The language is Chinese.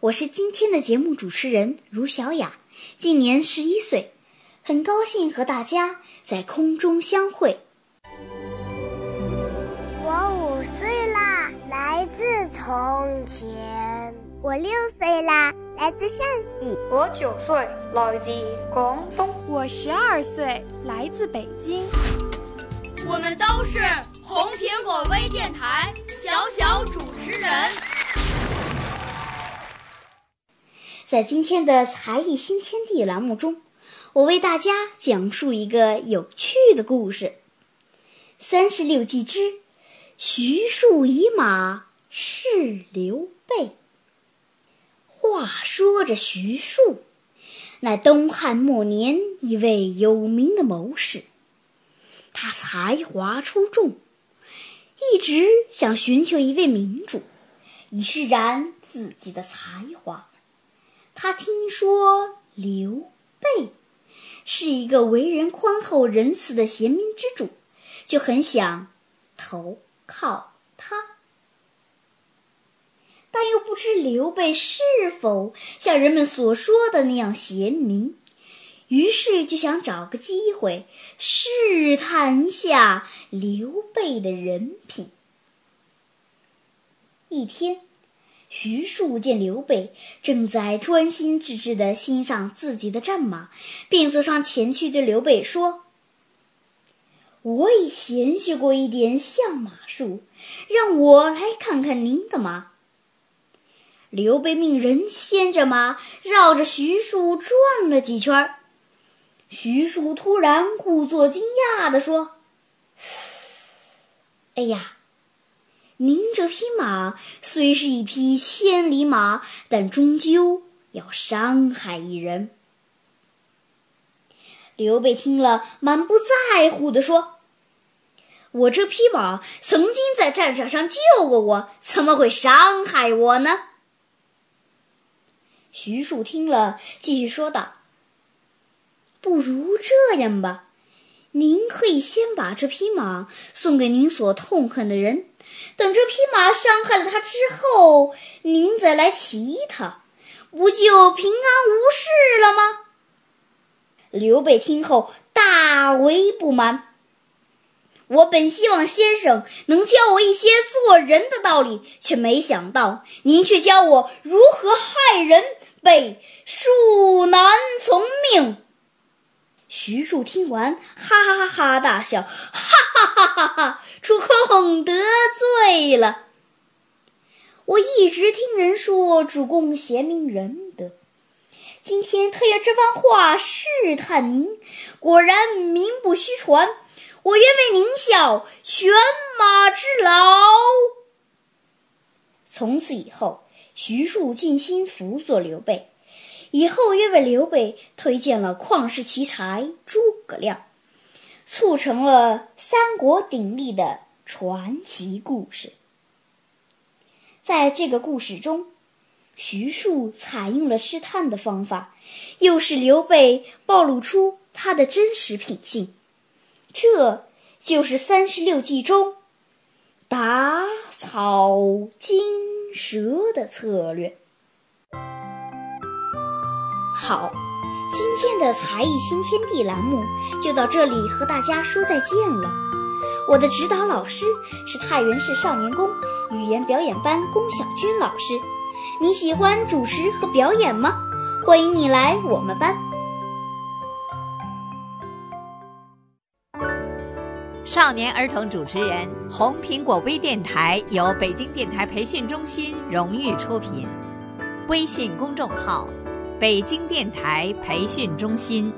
我是今天的节目主持人卢小雅，今年十一岁，很高兴和大家在空中相会。我五岁啦，来自从前；我六岁啦，来自陕西；我九岁，来自广东；我十二岁，来自北京。我们都是红苹果微电台小小主持人。在今天的才艺新天地栏目中，我为大家讲述一个有趣的故事：三十六计之徐庶以马试刘备。话说着，徐庶乃东汉末年一位有名的谋士。他才华出众，一直想寻求一位明主，以施展自己的才华。他听说刘备是一个为人宽厚仁慈的贤明之主，就很想投靠他，但又不知刘备是否像人们所说的那样贤明。于是就想找个机会试探一下刘备的人品。一天，徐庶见刘备正在专心致志地欣赏自己的战马，便走上前去对刘备说：“我已闲学过一点相马术，让我来看看您的马。”刘备命人牵着马绕着徐庶转了几圈。徐庶突然故作惊讶地说：“哎呀，您这匹马虽是一匹千里马，但终究要伤害一人。”刘备听了，满不在乎地说：“我这匹马曾经在战场上救过我，怎么会伤害我呢？”徐庶听了，继续说道。不如这样吧，您可以先把这匹马送给您所痛恨的人，等这匹马伤害了他之后，您再来骑它，不就平安无事了吗？刘备听后大为不满。我本希望先生能教我一些做人的道理，却没想到您却教我如何害人，被恕难从命。徐庶听完，哈哈哈大笑，哈哈哈哈哈！出空得罪了。我一直听人说主公贤明仁德，今天特有这番话试探您，果然名不虚传。我愿为您效犬马之劳。从此以后，徐庶尽心辅佐刘备。以后又为刘备推荐了旷世奇才诸葛亮，促成了三国鼎立的传奇故事。在这个故事中，徐庶采用了试探的方法，又使刘备暴露出他的真实品性。这就是三十六计中打草惊蛇的策略。好。今天的才艺新天地栏目就到这里和大家说再见了。我的指导老师是太原市少年宫语言表演班龚小军老师。你喜欢主持和表演吗？欢迎你来我们班。少年儿童主持人红苹果微电台由北京电台培训中心荣誉出品。微信公众号北京电台培训中心。